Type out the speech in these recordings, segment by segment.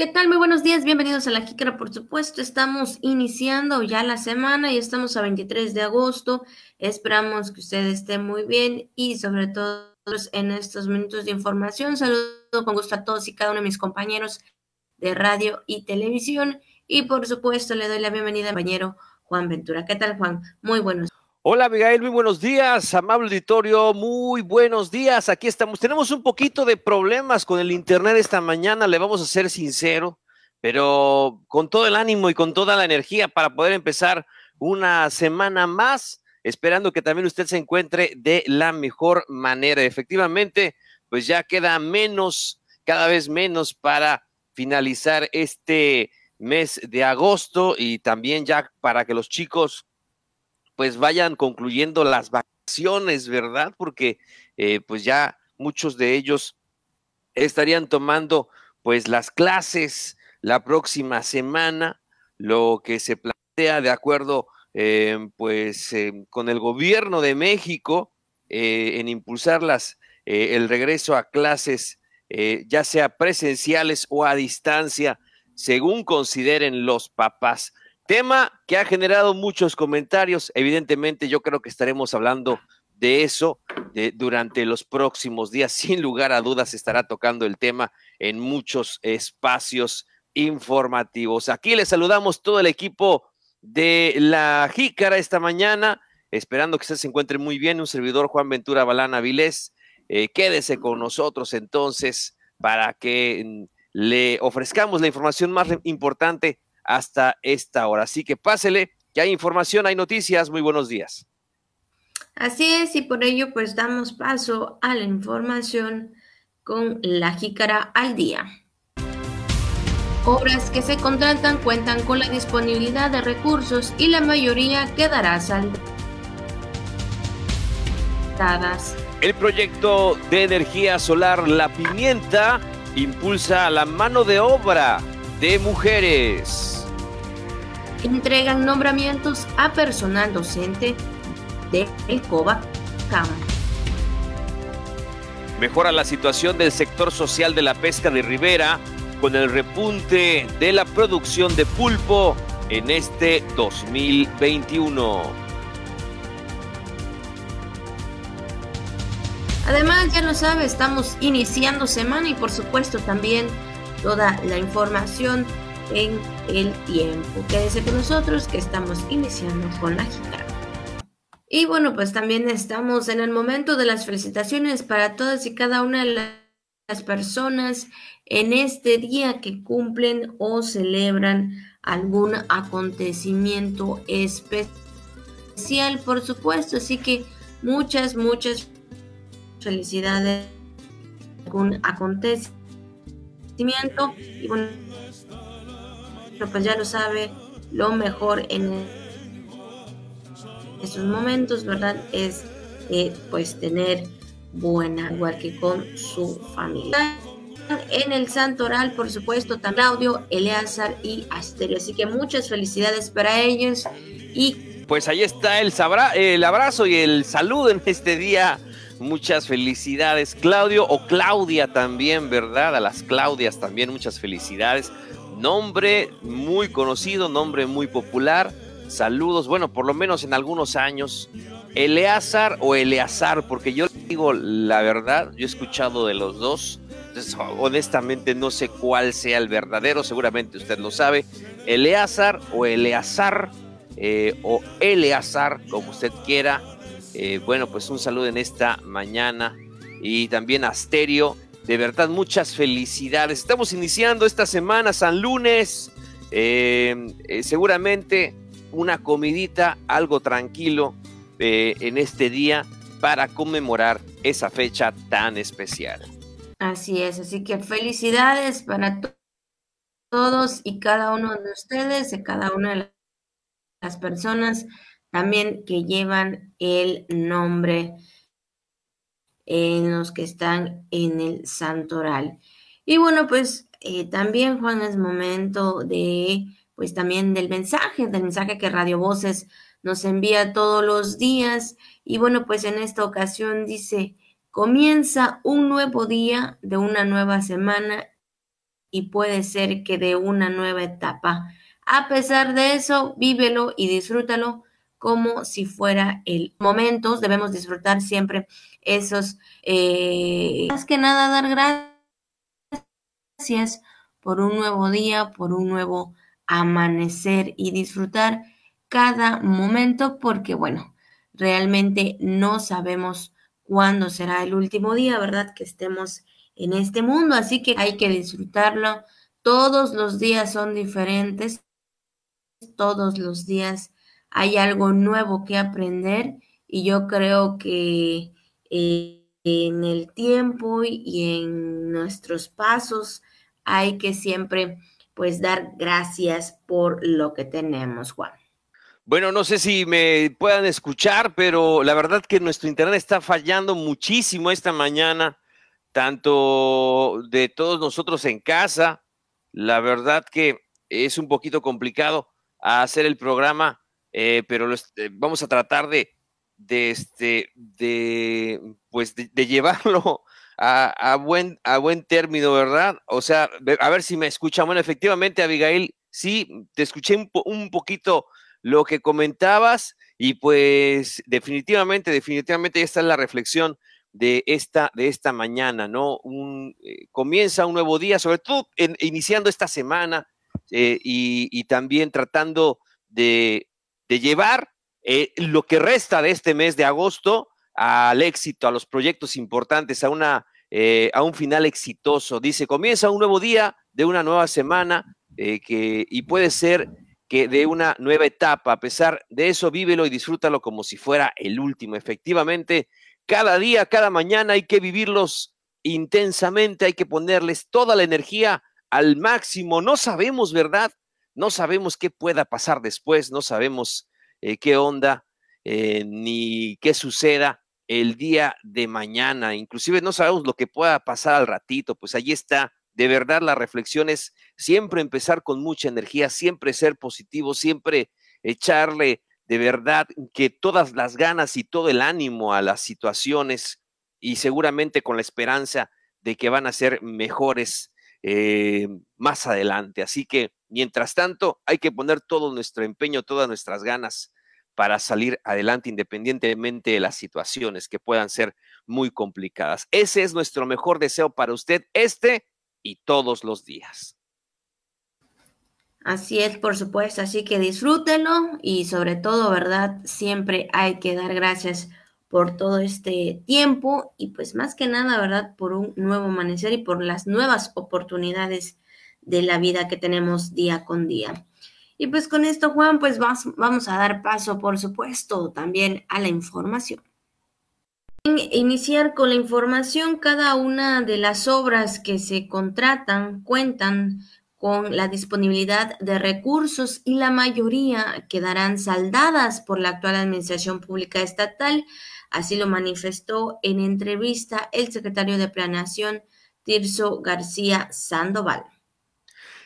¿Qué tal? Muy buenos días, bienvenidos a la Jícara, por supuesto. Estamos iniciando ya la semana y estamos a 23 de agosto. Esperamos que usted esté muy bien y sobre todo en estos minutos de información. Saludo con gusto a todos y cada uno de mis compañeros de radio y televisión. Y por supuesto le doy la bienvenida al compañero Juan Ventura. ¿Qué tal, Juan? Muy buenos Hola, Abigail, muy buenos días, amable auditorio, muy buenos días. Aquí estamos. Tenemos un poquito de problemas con el internet esta mañana, le vamos a ser sincero, pero con todo el ánimo y con toda la energía para poder empezar una semana más, esperando que también usted se encuentre de la mejor manera. Efectivamente, pues ya queda menos, cada vez menos para finalizar este mes de agosto y también ya para que los chicos pues vayan concluyendo las vacaciones, ¿verdad? Porque eh, pues ya muchos de ellos estarían tomando pues las clases la próxima semana, lo que se plantea de acuerdo eh, pues eh, con el gobierno de México en impulsar las, el regreso a clases ya sea presenciales o a distancia, según consideren los papás. Tema que ha generado muchos comentarios. Evidentemente, yo creo que estaremos hablando de eso durante los próximos días. Sin lugar a dudas, estará tocando el tema en muchos espacios informativos. Aquí les saludamos todo el equipo de la Jícara esta mañana, esperando que se encuentre muy bien. Un servidor, Juan Ventura Balana Vilés. Eh, quédese con nosotros entonces para que mm, le ofrezcamos la información más importante hasta esta hora. Así que pásele, que hay información, hay noticias. Muy buenos días. Así es, y por ello pues damos paso a la información con la jícara al día. Obras que se contratan cuentan con la disponibilidad de recursos y la mayoría quedará saldadas. El proyecto de energía solar La Pimienta impulsa la mano de obra de mujeres entregan nombramientos a personal docente de el COBA CAM. Mejora la situación del sector social de la pesca de Ribera con el repunte de la producción de pulpo en este 2021. Además, ya lo sabe, estamos iniciando semana y por supuesto también toda la información en el tiempo. Quédese con nosotros que estamos iniciando con la gitana. Y bueno, pues también estamos en el momento de las felicitaciones para todas y cada una de las personas en este día que cumplen o celebran algún acontecimiento especial, por supuesto. Así que muchas, muchas felicidades. Algún acontecimiento. Y bueno, pues ya lo sabe, lo mejor en estos momentos, ¿verdad? Es eh, pues tener buena, igual con su familia. En el Santoral, por supuesto, tan Claudio, Eleazar y Asterio. Así que muchas felicidades para ellos. Y pues ahí está el, el abrazo y el saludo en este día. Muchas felicidades, Claudio o Claudia también, ¿verdad? A las Claudias también muchas felicidades. Nombre muy conocido, nombre muy popular. Saludos, bueno, por lo menos en algunos años. Eleazar o Eleazar, porque yo digo la verdad, yo he escuchado de los dos. Entonces, honestamente no sé cuál sea el verdadero, seguramente usted lo sabe. Eleazar o Eleazar eh, o Eleazar, como usted quiera. Eh, bueno, pues un saludo en esta mañana. Y también Asterio de verdad, muchas felicidades. Estamos iniciando esta semana, San Lunes. Eh, eh, seguramente una comidita, algo tranquilo eh, en este día para conmemorar esa fecha tan especial. Así es, así que felicidades para todos y cada uno de ustedes, de cada una de las personas también que llevan el nombre en los que están en el santoral. Y bueno, pues eh, también, Juan, es momento de, pues también del mensaje, del mensaje que Radio Voces nos envía todos los días. Y bueno, pues en esta ocasión dice, comienza un nuevo día de una nueva semana y puede ser que de una nueva etapa. A pesar de eso, vívelo y disfrútalo como si fuera el momento. Debemos disfrutar siempre esos, eh, más que nada dar gracias por un nuevo día, por un nuevo amanecer y disfrutar cada momento porque, bueno, realmente no sabemos cuándo será el último día, ¿verdad? Que estemos en este mundo, así que hay que disfrutarlo. Todos los días son diferentes, todos los días hay algo nuevo que aprender y yo creo que eh, en el tiempo y en nuestros pasos hay que siempre pues dar gracias por lo que tenemos, Juan. Bueno, no sé si me puedan escuchar, pero la verdad que nuestro internet está fallando muchísimo esta mañana, tanto de todos nosotros en casa. La verdad que es un poquito complicado hacer el programa, eh, pero eh, vamos a tratar de, este, de, pues de, llevarlo a, buen, a buen término, ¿verdad? O sea, a ver si me escuchan. Bueno, efectivamente, Abigail, sí, te escuché un, poquito lo que comentabas y pues definitivamente, definitivamente esta es la reflexión de esta, de esta mañana, ¿no? Eh, comienza un nuevo día, sobre todo iniciando esta semana y, también tratando de, llevar eh, lo que resta de este mes de agosto al éxito, a los proyectos importantes, a, una, a un final exitoso. Dice, comienza un nuevo día de una nueva semana que, y puede ser que de una nueva etapa. A pesar de eso, vívelo y disfrútalo como si fuera el último. Efectivamente, cada día, cada mañana hay que vivirlos intensamente, hay que ponerles toda la energía al máximo. No sabemos, ¿verdad? No sabemos qué pueda pasar después, no sabemos eh, qué onda eh, ni qué suceda el día de mañana. Inclusive no sabemos lo que pueda pasar al ratito, pues ahí está de verdad la reflexión es siempre empezar con mucha energía, siempre ser positivo, siempre echarle de verdad que todas las ganas y todo el ánimo a las situaciones y seguramente con la esperanza de que van a ser mejores eh, más adelante. Así que, mientras tanto, hay que poner todo nuestro empeño, todas nuestras ganas para salir adelante independientemente de las situaciones que puedan ser muy complicadas. Ese es nuestro mejor deseo para usted, este y todos los días. Así es, por supuesto, así que disfrútenlo y sobre todo, ¿verdad? Siempre hay que dar gracias por todo este tiempo y pues más que nada, ¿verdad? Por un nuevo amanecer y por las nuevas oportunidades de la vida que tenemos día con día. Y pues con esto, Juan, pues vamos a dar paso, por supuesto, también a la información iniciar con la información, cada una de las obras que se contratan cuentan con la disponibilidad de recursos y la mayoría quedarán saldadas por la actual Administración Pública Estatal. Así lo manifestó en entrevista el secretario de Planeación, Tirso García Sandoval.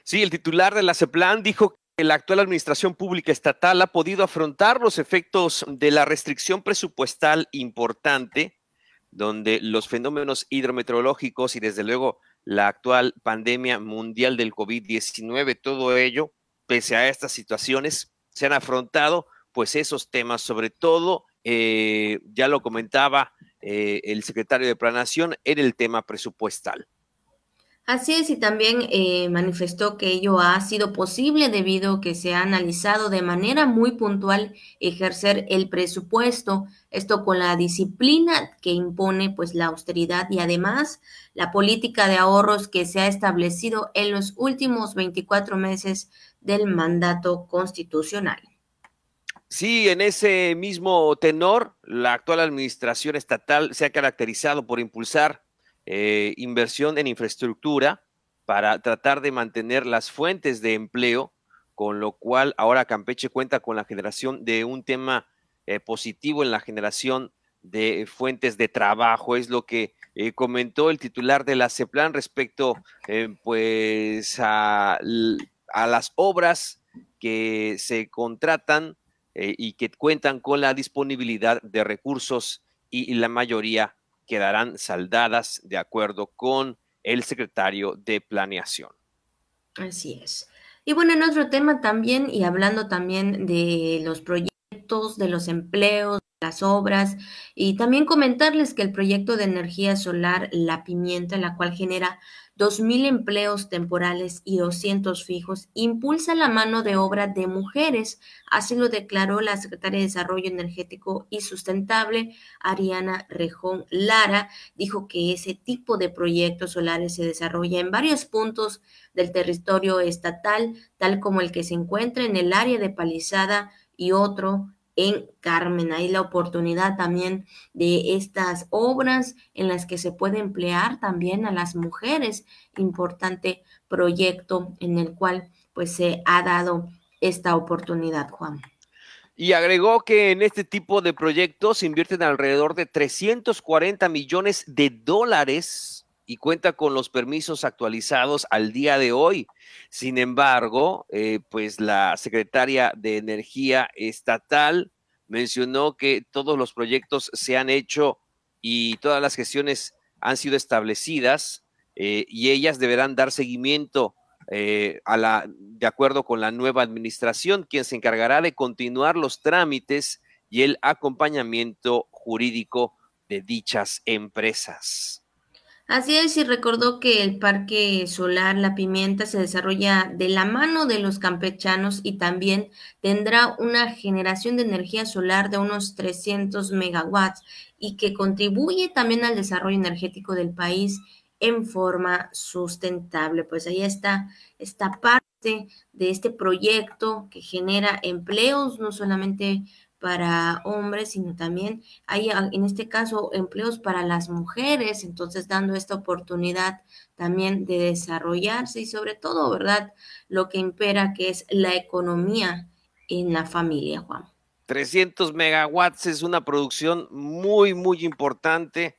Sí, el titular de la CEPLAN dijo que la actual Administración Pública Estatal ha podido afrontar los efectos de la restricción presupuestal importante donde los fenómenos hidrometeorológicos y desde luego la actual pandemia mundial del COVID-19, todo ello, pese a estas situaciones, se han afrontado pues esos temas, sobre todo, eh, ya lo comentaba eh, el secretario de Planación, en el tema presupuestal. Así es, y también eh, manifestó que ello ha sido posible debido a que se ha analizado de manera muy puntual ejercer el presupuesto, esto con la disciplina que impone pues la austeridad y además la política de ahorros que se ha establecido en los últimos 24 meses del mandato constitucional. Sí, en ese mismo tenor, la actual administración estatal se ha caracterizado por impulsar eh, inversión en infraestructura para tratar de mantener las fuentes de empleo, con lo cual ahora Campeche cuenta con la generación de un tema eh, positivo en la generación de fuentes de trabajo. Es lo que eh, comentó el titular de la CEPLAN respecto pues a, a, las obras que se contratan y que cuentan con la disponibilidad de recursos y la mayoría quedarán saldadas de acuerdo con el secretario de Planeación. Así es. Y bueno, en otro tema también, y hablando también de los proyectos, de los empleos, las obras, y también comentarles que el proyecto de energía solar La Pimienta, la cual genera 2.000 empleos temporales y 200 fijos, impulsa la mano de obra de mujeres. Así lo declaró la secretaria de Desarrollo Energético y Sustentable, Ariana Rejón Lara. Dijo que ese tipo de proyectos solares se desarrolla en varios puntos del territorio estatal, tal como el que se encuentra en el área de Palizada y otro en Carmen. Hay la oportunidad también de estas obras en las que se puede emplear también a las mujeres. Importante proyecto en el cual pues se ha dado esta oportunidad, Juan. Y agregó que en este tipo de proyectos invierten alrededor de 340 millones de dólares y cuenta con los permisos actualizados al día de hoy. Sin embargo, eh, pues la secretaria de Energía Estatal mencionó que todos los proyectos se han hecho y todas las gestiones han sido establecidas eh, y ellas deberán dar seguimiento eh, a la, de acuerdo con la nueva administración, quien se encargará de continuar los trámites y el acompañamiento jurídico de dichas empresas. Así es, y recordó que el Parque Solar La Pimienta se desarrolla de la mano de los campechanos y también tendrá una generación de energía solar de unos 300 megawatts y que contribuye también al desarrollo energético del país en forma sustentable. Pues ahí está esta parte de este proyecto que genera empleos, no solamente para hombres, sino también hay en este caso empleos para las mujeres, entonces dando esta oportunidad también de desarrollarse y sobre todo, ¿verdad? Lo que impera que es la economía en la familia, Juan. 300 megawatts es una producción muy, muy importante.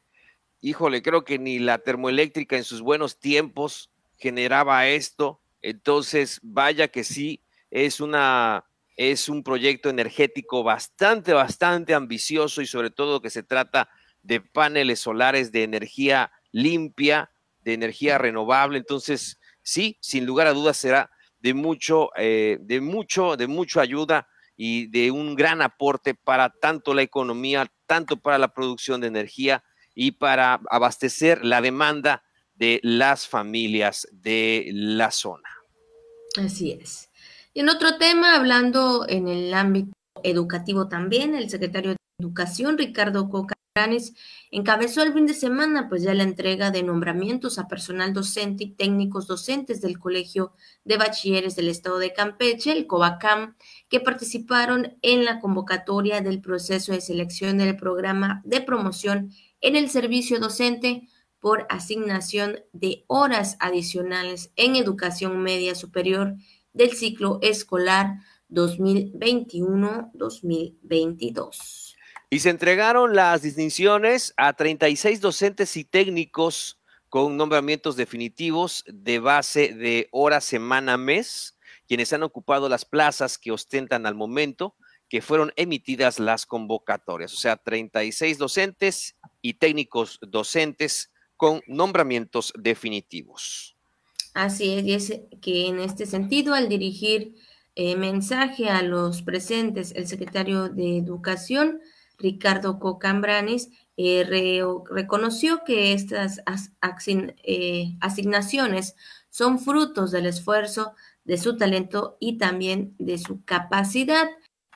Híjole, creo que ni la termoeléctrica en sus buenos tiempos generaba esto. Entonces, vaya que sí, es una es un proyecto energético bastante, bastante ambicioso y sobre todo que se trata de paneles solares de energía limpia, de energía renovable. Entonces, sí, sin lugar a dudas será de mucho, eh, de mucho, de mucha ayuda y de un gran aporte para tanto la economía, tanto para la producción de energía y para abastecer la demanda de las familias de la zona. Así es. Y en otro tema, hablando en el ámbito educativo también, el secretario de Educación, Ricardo Cocaranes, encabezó el fin de semana pues ya la entrega de nombramientos a personal docente y técnicos docentes del Colegio de Bachilleres del Estado de Campeche, el COBACAM, que participaron en la convocatoria del proceso de selección del programa de promoción en el servicio docente por asignación de horas adicionales en educación media superior del ciclo escolar 2021-2022. Y se entregaron las distinciones a 36 docentes y técnicos con nombramientos definitivos de base de hora, semana, mes, quienes han ocupado las plazas que ostentan al momento que fueron emitidas las convocatorias, o sea, 36 docentes y técnicos docentes con nombramientos definitivos. Así es, y es que en este sentido, al dirigir eh, mensaje a los presentes, el secretario de Educación, Ricardo Cocambranes, eh, reconoció que estas eh, asignaciones son frutos del esfuerzo, de su talento y también de su capacidad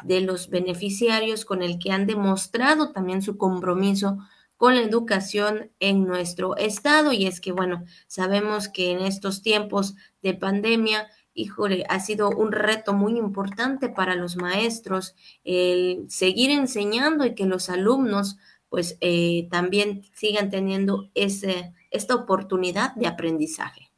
de los beneficiarios con el que han demostrado también su compromiso con la educación en nuestro estado. Y es que, bueno, sabemos que en estos tiempos de pandemia, híjole, ha sido un reto muy importante para los maestros el seguir enseñando y que los alumnos pues eh, también sigan teniendo ese, esta oportunidad de aprendizaje.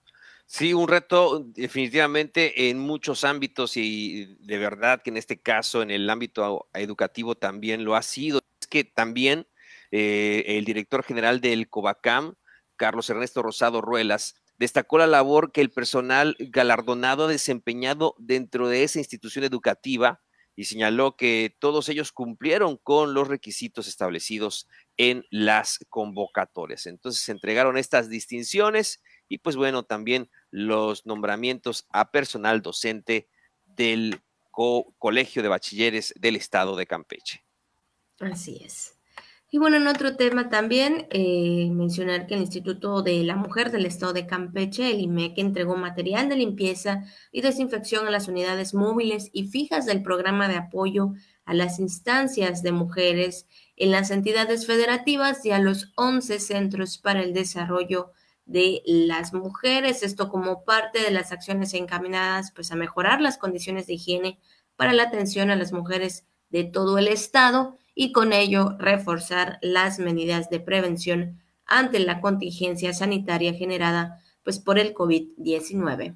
Sí, un reto definitivamente en muchos ámbitos y de verdad que en este caso, en el ámbito educativo también lo ha sido. Es que también eh, el director general del COBACAM, Carlos Ernesto Rosado Ruelas, destacó la labor que el personal galardonado ha desempeñado dentro de esa institución educativa y señaló que todos ellos cumplieron con los requisitos establecidos en las convocatorias. Entonces se entregaron estas distinciones y pues bueno, también los nombramientos a personal docente del Colegio de Bachilleres del Estado de Campeche. Así es. Y bueno, en otro tema también, eh, mencionar que el Instituto de la Mujer del Estado de Campeche, el IMEC, entregó material de limpieza y desinfección a las unidades móviles y fijas del programa de apoyo a las instancias de mujeres en las entidades federativas y a los 11 centros para el desarrollo de las mujeres. Esto como parte de las acciones encaminadas pues, a mejorar las condiciones de higiene para la atención a las mujeres de todo el Estado y con ello reforzar las medidas de prevención ante la contingencia sanitaria generada pues por el COVID-19.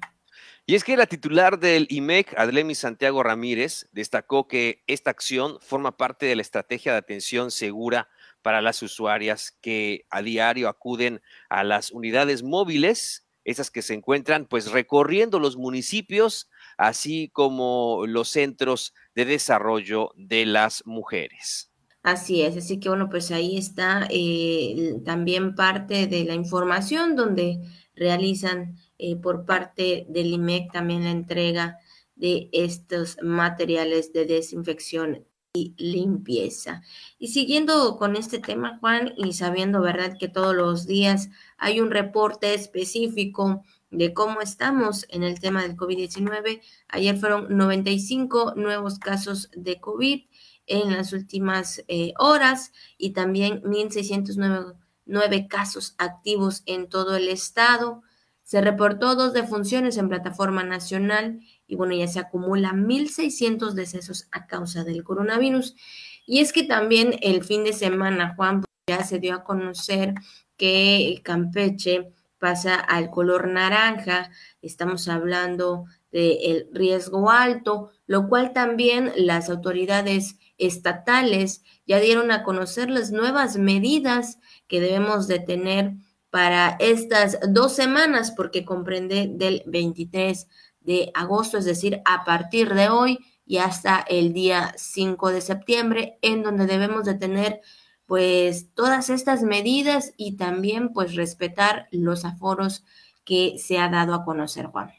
Y es que la titular del IMEC, Adlemi Santiago Ramírez, destacó que esta acción forma parte de la estrategia de atención segura para las usuarias que a diario acuden a las unidades móviles, esas que se encuentran pues recorriendo los municipios, así como los centros de desarrollo de las mujeres. Así es, así que bueno, pues ahí está eh, también parte de la información donde realizan eh, por parte del IMEC también la entrega de estos materiales de desinfección y limpieza. Y siguiendo con este tema, Juan, y sabiendo, ¿verdad?, que todos los días hay un reporte específico de cómo estamos en el tema del COVID-19. Ayer fueron 95 nuevos casos de COVID en las últimas eh, horas y también 1.609 casos activos en todo el estado. Se reportó dos defunciones en plataforma nacional y bueno, ya se acumulan 1.600 decesos a causa del coronavirus. Y es que también el fin de semana, Juan, ya se dio a conocer que Campeche pasa al color naranja. Estamos hablando del riesgo alto, lo cual también las autoridades estatales ya dieron a conocer las nuevas medidas que debemos de tener para estas dos semanas, porque comprende del 23 de agosto, es decir, a partir de hoy y hasta el día 5 de septiembre, en donde debemos de tener pues todas estas medidas y también pues respetar los aforos que se ha dado a conocer, Juan.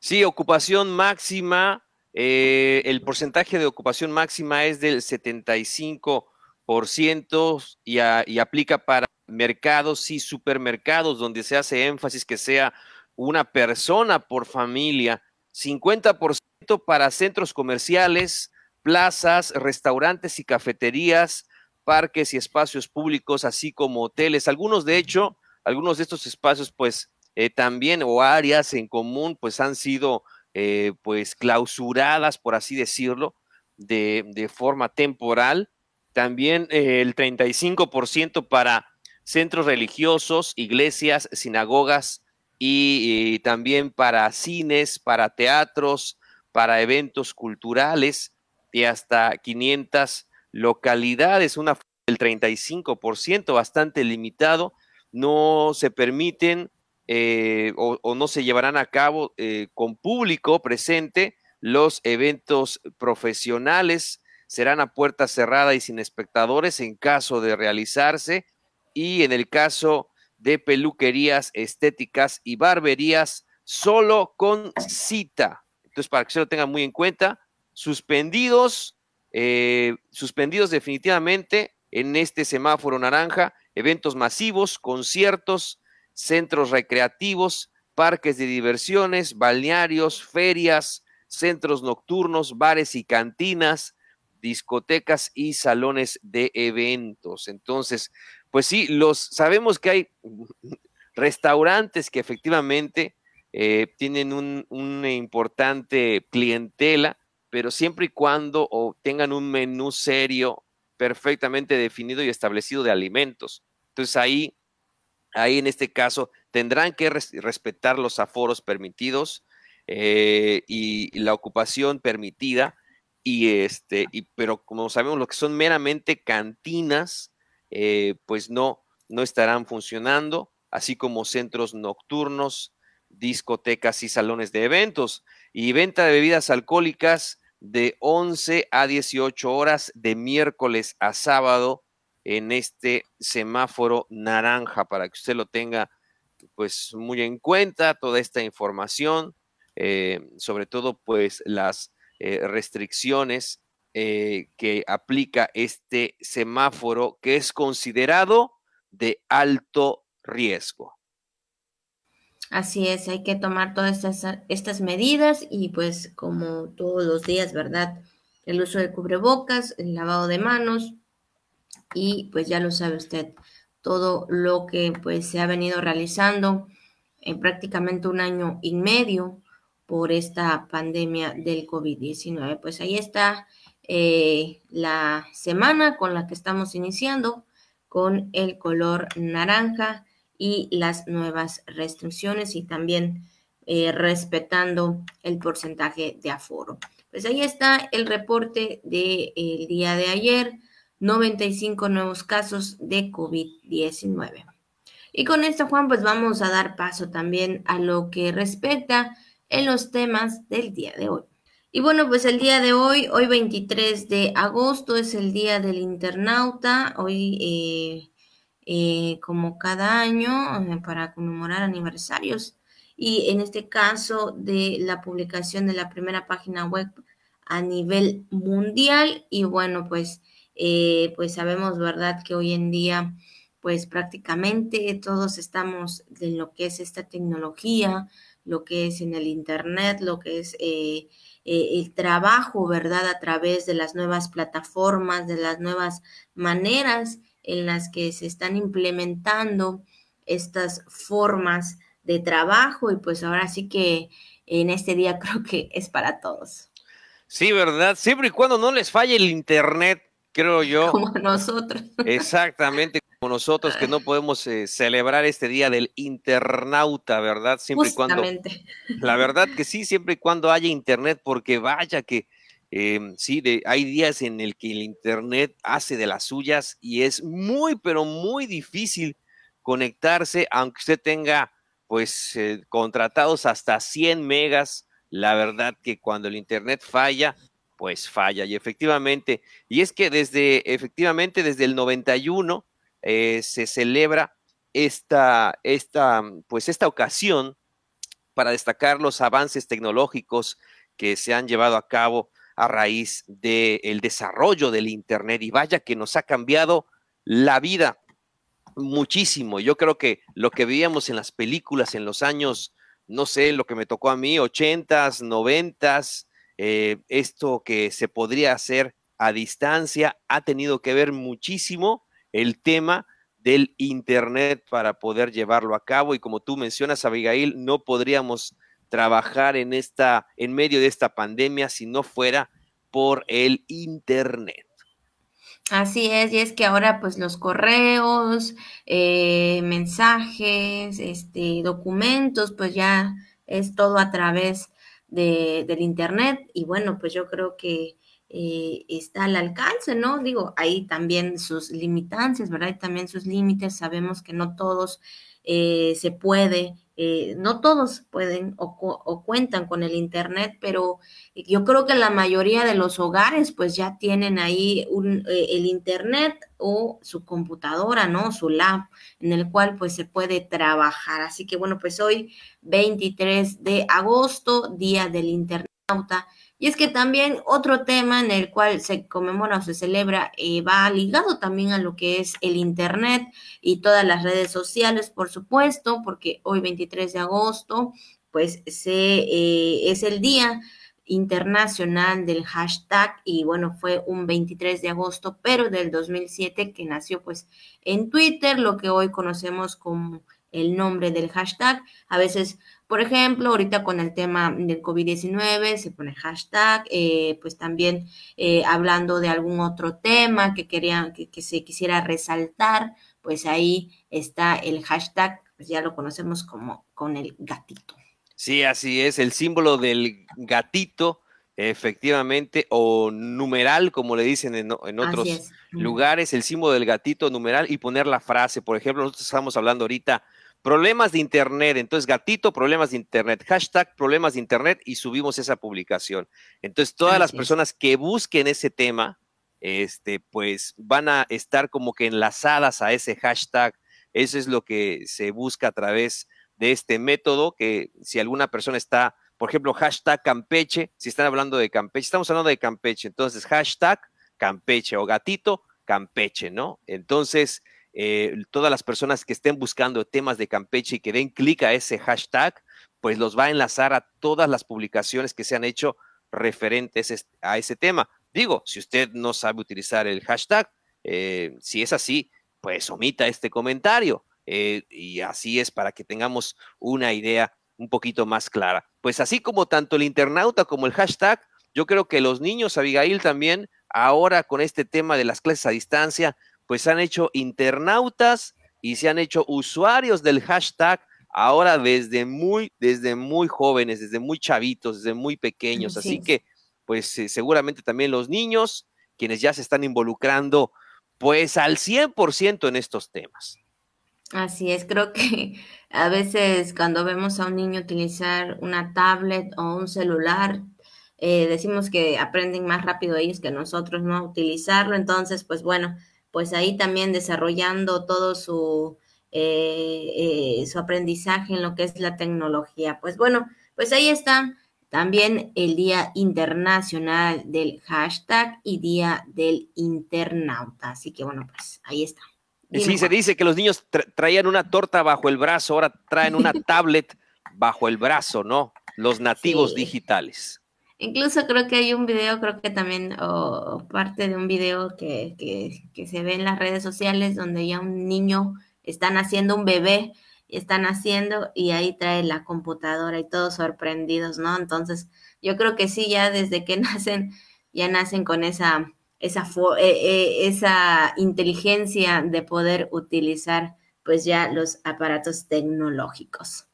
Sí, ocupación máxima eh, el porcentaje de ocupación máxima es del 75% y, y aplica para mercados y supermercados donde se hace énfasis que sea una persona por familia, 50% para centros comerciales, plazas, restaurantes y cafeterías, parques y espacios públicos, así como hoteles. Algunos, de hecho, algunos de estos espacios, pues, eh, también o áreas en común, pues han sido eh, pues clausuradas, por así decirlo, de, forma temporal. También eh, el 35% para centros religiosos, iglesias, sinagogas y, también para cines, para teatros, para eventos culturales y hasta 500 localidades, una el 35%, bastante limitado. No se permiten eh, o, no se llevarán a cabo eh, con público presente. Los eventos profesionales serán a puerta cerrada y sin espectadores en caso de realizarse. Y en el caso de peluquerías estéticas y barberías, solo con cita. Entonces, para que se lo tengan muy en cuenta, suspendidos, eh, suspendidos definitivamente en este semáforo naranja, eventos masivos, conciertos, centros recreativos, parques de diversiones, balnearios, ferias, centros nocturnos, bares y cantinas, discotecas y salones de eventos. Entonces, pues sí, los sabemos que hay restaurantes que efectivamente eh, tienen un, una importante clientela, pero siempre y cuando tengan un menú serio, perfectamente definido y establecido de alimentos. Entonces ahí Ahí en este caso tendrán que respetar los aforos permitidos eh, y, la ocupación permitida. Y este, y, pero como sabemos, lo que son meramente cantinas, eh, pues no, no estarán funcionando, así como centros nocturnos, discotecas y salones de eventos. Y venta de bebidas alcohólicas de 11 a 18 horas de miércoles a sábado en este semáforo naranja para que usted lo tenga pues muy en cuenta toda esta información, eh, sobre todo pues las eh, restricciones eh, que aplica este semáforo que es considerado de alto riesgo. Así es, hay que tomar todas estas, estas medidas y pues como todos los días, ¿verdad? El uso de cubrebocas, el lavado de manos y pues ya lo sabe usted, todo lo que pues se ha venido realizando en prácticamente un año y medio por esta pandemia del COVID-19. Pues ahí está eh, la semana con la que estamos iniciando con el color naranja y las nuevas restricciones y también eh, respetando el porcentaje de aforo. Pues ahí está el reporte del día de ayer, 95 nuevos casos de COVID-19. Y con esto, Juan, pues vamos a dar paso también a lo que respecta en los temas del día de hoy. Y bueno, pues el día de hoy, hoy 23 de agosto, es el día del internauta. Hoy, eh, eh, como cada año, eh, para conmemorar aniversarios. Y en este caso de la publicación de la primera página web a nivel mundial. Y bueno, pues, pues sabemos, ¿verdad?, que hoy en día, pues prácticamente todos estamos en lo que es esta tecnología, lo que es en el Internet, lo que es eh, el trabajo, ¿verdad? A través de las nuevas plataformas, de las nuevas maneras en las que se están implementando estas formas de trabajo y pues ahora sí que en este día creo que es para todos. Sí, ¿verdad? Siempre y cuando no les falle el Internet, creo yo. Como nosotros. Exactamente, como nosotros que no podemos eh, celebrar este día del internauta, ¿verdad? Siempre y cuando. La verdad que sí, siempre y cuando haya Internet, porque vaya que. Em, sí, de, hay días en el que el Internet hace de las suyas y es muy, pero muy difícil conectarse, aunque usted tenga, pues, eh, contratados hasta 100 megas. La verdad que cuando el Internet falla, pues falla. Y efectivamente, y es que desde, efectivamente, desde el 91 eh, se celebra esta, esta, pues esta ocasión para destacar los avances tecnológicos que se han llevado a cabo a raíz del desarrollo del Internet. Y vaya que nos ha cambiado la vida muchísimo. Yo creo que lo que veíamos en las películas en los años, no sé, lo que me tocó a mí, ochentas, noventas, eh, esto que se podría hacer a distancia ha tenido que ver muchísimo el tema del Internet para poder llevarlo a cabo. Y como tú mencionas, Abigail, no podríamos trabajar en, esta, en medio de esta pandemia si no fuera por el Internet. Así es, y es que ahora pues los correos, eh, mensajes, este, documentos, pues ya es todo a través de, del Internet y bueno, pues yo creo que eh, está al alcance, ¿no? Digo, hay también sus limitancias, ¿verdad? Hay también sus límites, sabemos que no todos eh, se puede eh, no todos pueden o, cuentan con el Internet, pero yo creo que la mayoría de los hogares pues ya tienen ahí un, eh, el Internet o su computadora, ¿no? Su lab en el cual pues se puede trabajar. Así que bueno, pues hoy 23 de agosto, Día del Internauta. Y es que también otro tema en el cual se conmemora o se celebra eh, va ligado también a lo que es el Internet y todas las redes sociales, por supuesto, porque hoy 23 de agosto, pues se, eh, es el día internacional del hashtag y bueno, fue un 23 de agosto, pero del 2007 que nació pues en Twitter, lo que hoy conocemos como el nombre del hashtag. A veces por ejemplo, ahorita con el tema del COVID-19 se pone hashtag, eh, pues también eh, hablando de algún otro tema que querían que, se quisiera resaltar, pues ahí está el hashtag, pues ya lo conocemos como con el gatito. Sí, así es, el símbolo del gatito, efectivamente, o numeral, como le dicen en, en otros lugares, el símbolo del gatito numeral y poner la frase. Por ejemplo, nosotros estamos hablando ahorita problemas de Internet. Entonces, gatito, problemas de Internet, hashtag problemas de Internet y subimos esa publicación. Entonces, todas las personas que busquen ese tema, este, pues van a estar como que enlazadas a ese hashtag. Eso es lo que se busca a través de este método, que si alguna persona está, por ejemplo, hashtag Campeche, si están hablando de Campeche, estamos hablando de Campeche, entonces hashtag Campeche o gatito Campeche, ¿no? Entonces, eh, todas las personas que estén buscando temas de Campeche y que den clic a ese hashtag, pues los va a enlazar a todas las publicaciones que se han hecho referentes a ese tema. Digo, si usted no sabe utilizar el hashtag, eh, si es así, pues omita este comentario. Eh, y así es para que tengamos una idea un poquito más clara. Pues así como tanto el internauta como el hashtag, yo creo que los niños, Abigail, también ahora con este tema de las clases a distancia, pues se han hecho internautas y se han hecho usuarios del hashtag ahora desde muy, desde muy jóvenes, desde muy chavitos, desde muy pequeños. Así que, pues eh, seguramente también los niños, quienes ya se están involucrando, pues al 100% en estos temas. Así es, creo que a veces cuando vemos a un niño utilizar una tablet o un celular, eh, decimos que aprenden más rápido ellos que nosotros, ¿no? Utilizarlo, entonces, pues bueno, pues ahí también desarrollando todo su, eh, eh, su aprendizaje en lo que es la tecnología. Pues bueno, pues ahí está también el Día Internacional del Hashtag y Día del Internauta. Así que bueno, pues ahí está. sí, se dice que los niños traían una torta bajo el brazo, ahora traen una tablet bajo el brazo, ¿no? Los nativos digitales. Incluso creo que hay un video, creo que también, o, parte de un video que, que, se ve en las redes sociales donde ya un niño está naciendo, un bebé está naciendo y ahí trae la computadora y todos sorprendidos, ¿no? Entonces, yo creo que sí, ya desde que nacen, ya nacen con esa, esa, eh, eh, esa inteligencia de poder utilizar pues ya los aparatos tecnológicos.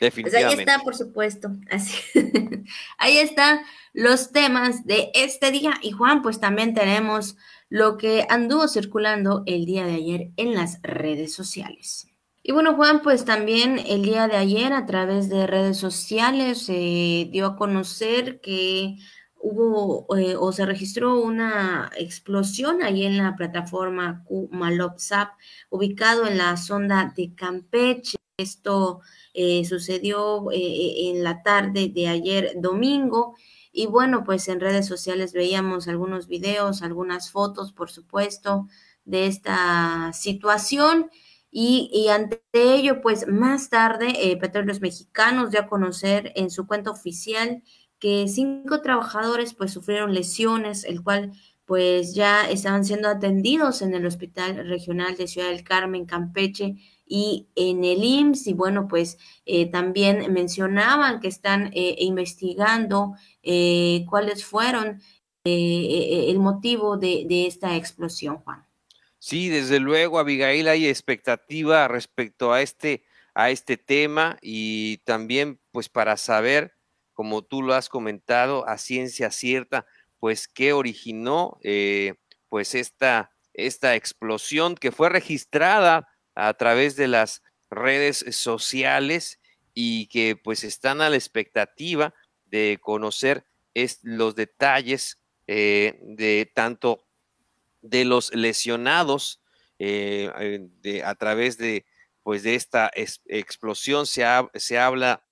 Definitivamente. Pues ahí está, por supuesto. Así. ahí están los temas de este día. Y Juan, pues también tenemos lo que anduvo circulando el día de ayer en las redes sociales. Y bueno, Juan, pues también el día de ayer a través de redes sociales se dio a conocer que hubo eh, o se registró una explosión ahí en la plataforma Malopsap, ubicado en la sonda de Campeche. Esto eh, sucedió eh, en la tarde de ayer domingo. Y bueno, pues en redes sociales veíamos algunos videos, algunas fotos, por supuesto, de esta situación. Y, ante ello, pues más tarde, eh, Petróleos Mexicanos dio a conocer en su cuenta oficial que cinco trabajadores pues sufrieron lesiones, el cual pues ya estaban siendo atendidos en el Hospital Regional de Ciudad del Carmen, Campeche, y en el IMSS, y bueno, pues eh, también mencionaban que están eh, investigando eh, cuáles fueron el motivo de, esta explosión, Juan. Sí, desde luego, Abigail, hay expectativa respecto a este, a este tema y también pues para saber, como tú lo has comentado, a ciencia cierta, pues qué originó pues esta, esta explosión que fue registrada a través de las redes sociales y que pues están a la expectativa de conocer los detalles eh, de tanto de los lesionados eh, de, a través de pues de esta explosión se, se habla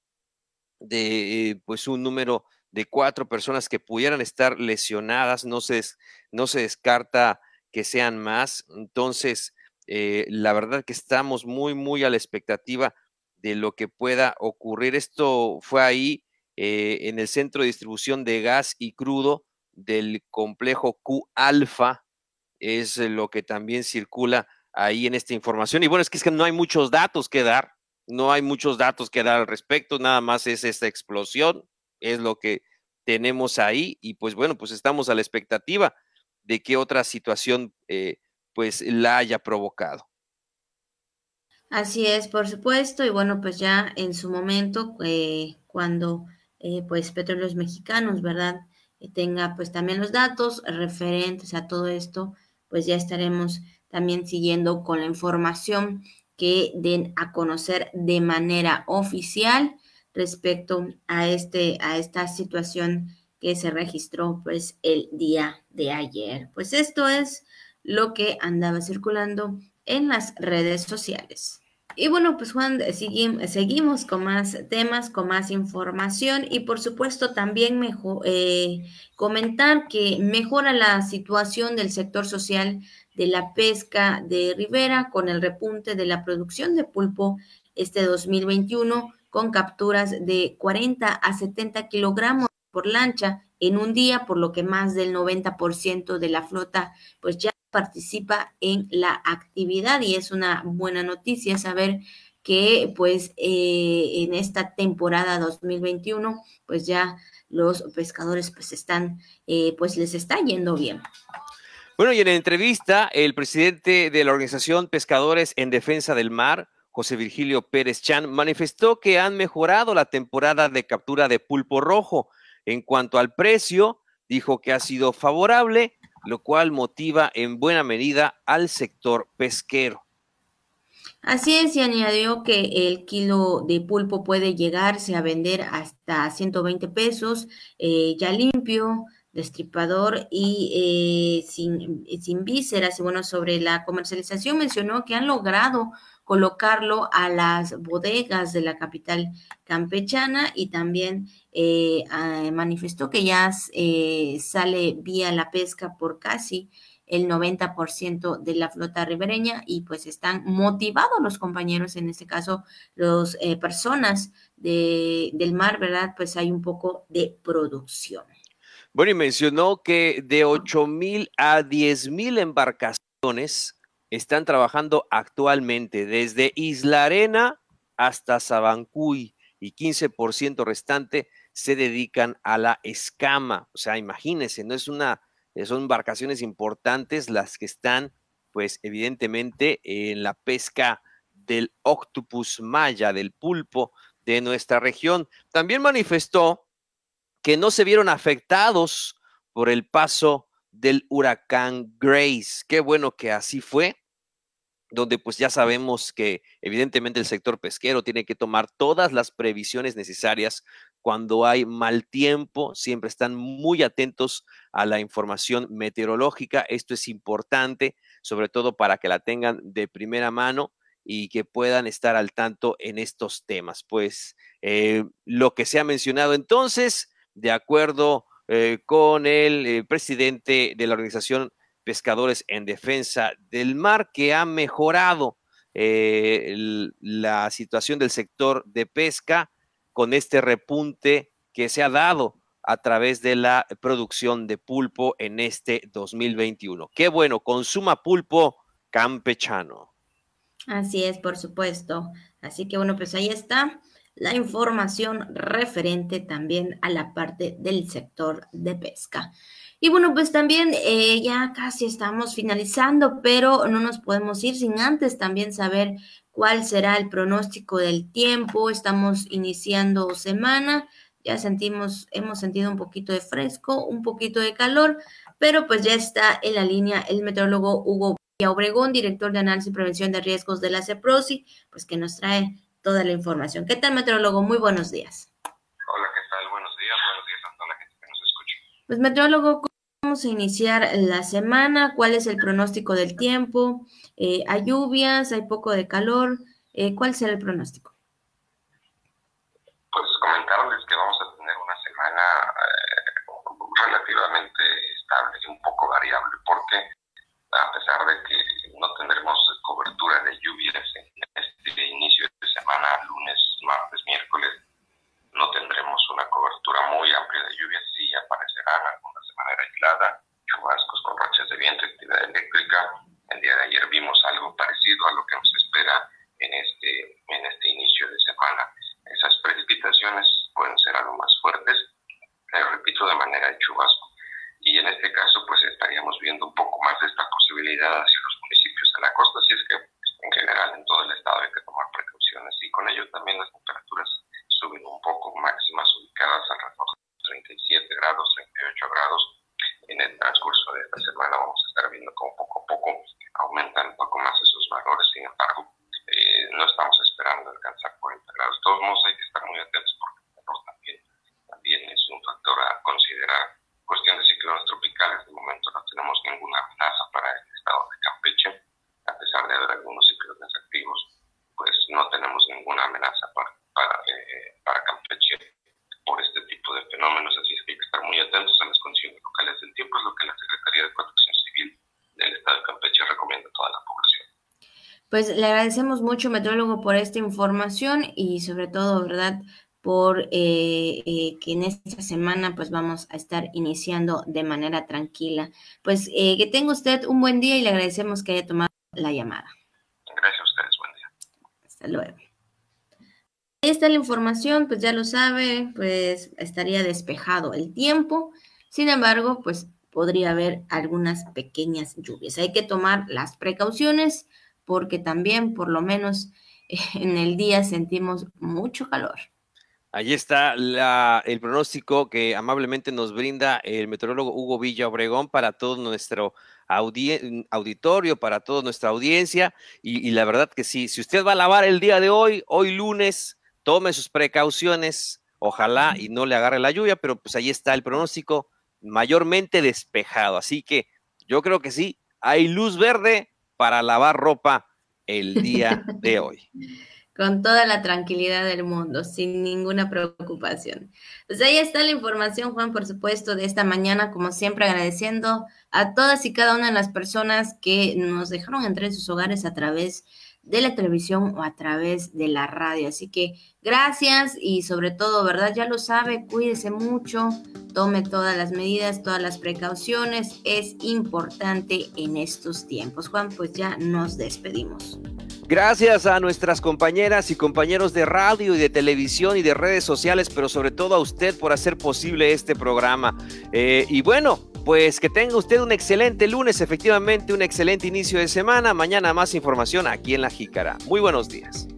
de pues un número de cuatro personas que pudieran estar lesionadas no se, no se descarta que sean más. Entonces eh, la verdad que estamos muy, muy a la expectativa de lo que pueda ocurrir. Esto fue ahí eh, en el centro de distribución de gas y crudo del complejo Q alfa, es lo que también circula ahí en esta información. Y bueno, es que, es que no hay muchos datos que dar, no hay muchos datos que dar al respecto, nada más es esta explosión, es lo que tenemos ahí y pues bueno, pues estamos a la expectativa de qué otra situación eh, pues la haya provocado. Así es, por supuesto, y bueno, pues ya en su momento, eh, cuando eh, pues Petróleos Mexicanos, ¿verdad? Eh, tenga pues también los datos referentes a todo esto, pues ya estaremos también siguiendo con la información que den a conocer de manera oficial respecto a este a esta situación que se registró pues el día de ayer. Pues esto es lo que andaba circulando en las redes sociales. Y bueno, pues Juan, seguimos con más temas, con más información y por supuesto también mejor, eh, comentar que mejora la situación del sector social de la pesca de ribera con el repunte de la producción de pulpo este 2021 con capturas de 40 a 70 kilogramos por lancha en un día, por lo que más del 90% de la flota pues ya participa en la actividad y es una buena noticia saber que pues eh, en esta temporada 2021 pues ya los pescadores pues están eh, pues les está yendo bien. Bueno, y en entrevista, el presidente de la organización Pescadores en Defensa del Mar, José Virgilio Pérez Chan, manifestó que han mejorado la temporada de captura de pulpo rojo. En cuanto al precio, dijo que ha sido favorable lo cual motiva en buena medida al sector pesquero. Así es, y añadió que el kilo de pulpo puede llegarse a vender hasta 120 pesos, eh, ya limpio, destripador y eh, sin, sin vísceras. Y bueno, sobre la comercialización mencionó que han logrado colocarlo a las bodegas de la capital campechana y también eh, ah, manifestó que ya eh, sale vía la pesca por casi el 90% de la flota ribereña y pues están motivados los compañeros, en este caso los eh, personas de, del mar, ¿verdad? Pues hay un poco de producción. Bueno, y mencionó que de 8 mil a 10 mil embarcaciones están trabajando actualmente desde Isla Arena hasta Sabancuy y 15% restante se dedican a la escama. O sea, imagínense, no es una, son embarcaciones importantes las que están, pues evidentemente, en la pesca del octopus maya, del pulpo de nuestra región. También manifestó que no se vieron afectados por el paso del huracán Grace. Qué bueno que así fue, donde pues ya sabemos que evidentemente el sector pesquero tiene que tomar todas las previsiones necesarias cuando hay mal tiempo, siempre están muy atentos a la información meteorológica. Esto es importante, sobre todo para que la tengan de primera mano y que puedan estar al tanto en estos temas. Pues eh, lo que se ha mencionado entonces, de acuerdo eh, con el eh, presidente de la Organización Pescadores en Defensa del Mar, que ha mejorado eh, la situación del sector de pesca con este repunte que se ha dado a través de la producción de pulpo en este 2021. Qué bueno, consuma pulpo campechano. Así es, por supuesto. Así que bueno, pues ahí está la información referente también a la parte del sector de pesca. Y bueno, pues también eh, ya casi estamos finalizando, pero no nos podemos ir sin antes también saber cuál será el pronóstico del tiempo. Estamos iniciando semana, ya sentimos, hemos sentido un poquito de fresco, un poquito de calor, pero pues ya está en la línea el meteorólogo Hugo Obregón, director de análisis y prevención de riesgos de la CEPROSI, pues que nos trae toda la información. ¿Qué tal, meteorólogo? Muy buenos días. Hola, ¿qué tal? Buenos días. Buenos días a toda la gente que nos escucha. Pues, meteorólogo, ¿cómo vamos a iniciar la semana? ¿Cuál es el pronóstico del tiempo? Eh, ¿Hay lluvias? ¿Hay poco de calor? Eh, ¿Cuál será el pronóstico? Pues comentarles que vamos a tener una semana eh, relativamente estable y un poco variable, porque a pesar de que no tendremos cobertura de lluvias en este inicio de semana, lunes, martes, miércoles, no tendremos una cobertura muy amplia de lluvias, sí aparecerán algunas de manera aislada, chubascos con rachas de viento, actividad eléctrica. El día de ayer vimos algo parecido a lo que nos espera en este, en este inicio de semana. Esas precipitaciones pueden ser algo más fuertes, pero repito, de manera de chubasco. Y en este caso, pues estaríamos viendo un poco más de esta posibilidad hacia los municipios de la costa, así es que en general en todo el estado hay que tomar precauciones y con ello también las temperaturas suben un poco, máximas ubicadas alrededor de 37 grados, 38 grados. En el transcurso de esta semana vamos a estar viendo cómo poco a poco aumentan un poco más esos valores, sin embargo, eh, no estamos esperando alcanzar 40 grados. De todos modos hay que estar muy atentos porque el calor también, también es un factor a considerar. Cuestión de ciclones tropicales, de momento no tenemos ninguna amenaza para el estado de Campeche, a pesar de haber algunos ciclones activos, pues amenaza para, para, eh, para Campeche por este tipo de fenómenos, así es que hay que estar muy atentos a las condiciones locales del tiempo, es lo que la Secretaría de Protección Civil del Estado de Campeche recomienda a toda la población. Pues le agradecemos mucho, metrólogo, por esta información y sobre todo, ¿verdad? por eh, eh, que en esta semana pues vamos a estar iniciando de manera tranquila. Pues eh, que tenga usted un buen día y le agradecemos que haya tomado la llamada. Gracias a ustedes, buen día. Hasta luego. Ahí está la información, pues ya lo sabe, pues estaría despejado el tiempo. Sin embargo, pues podría haber algunas pequeñas lluvias. Hay que tomar las precauciones porque también por lo menos en el día sentimos mucho calor. Allí está el pronóstico que amablemente nos brinda el meteorólogo Hugo Villa Obregón para todo nuestro auditorio, para toda nuestra audiencia. Y, la verdad que sí, si usted va a lavar el día de hoy, hoy lunes, tome sus precauciones, ojalá y no le agarre la lluvia, pero pues ahí está el pronóstico mayormente despejado. Así que yo creo que sí, hay luz verde para lavar ropa el día de hoy con toda la tranquilidad del mundo, sin ninguna preocupación. Pues ahí está la información, Juan, por supuesto, de esta mañana, como siempre agradeciendo a todas y cada una de las personas que nos dejaron entrar en sus hogares a través de la televisión o a través de la radio. Así que gracias y sobre todo, ¿verdad? Ya lo sabe, cuídese mucho, tome todas las medidas, todas las precauciones. Es importante en estos tiempos. Juan, pues ya nos despedimos. Gracias a nuestras compañeras y compañeros de radio y de televisión y de redes sociales, pero sobre todo a usted por hacer posible este programa. Eh, y bueno, pues que tenga usted un excelente lunes, efectivamente un excelente inicio de semana. Mañana más información aquí en La Jícara. Muy buenos días.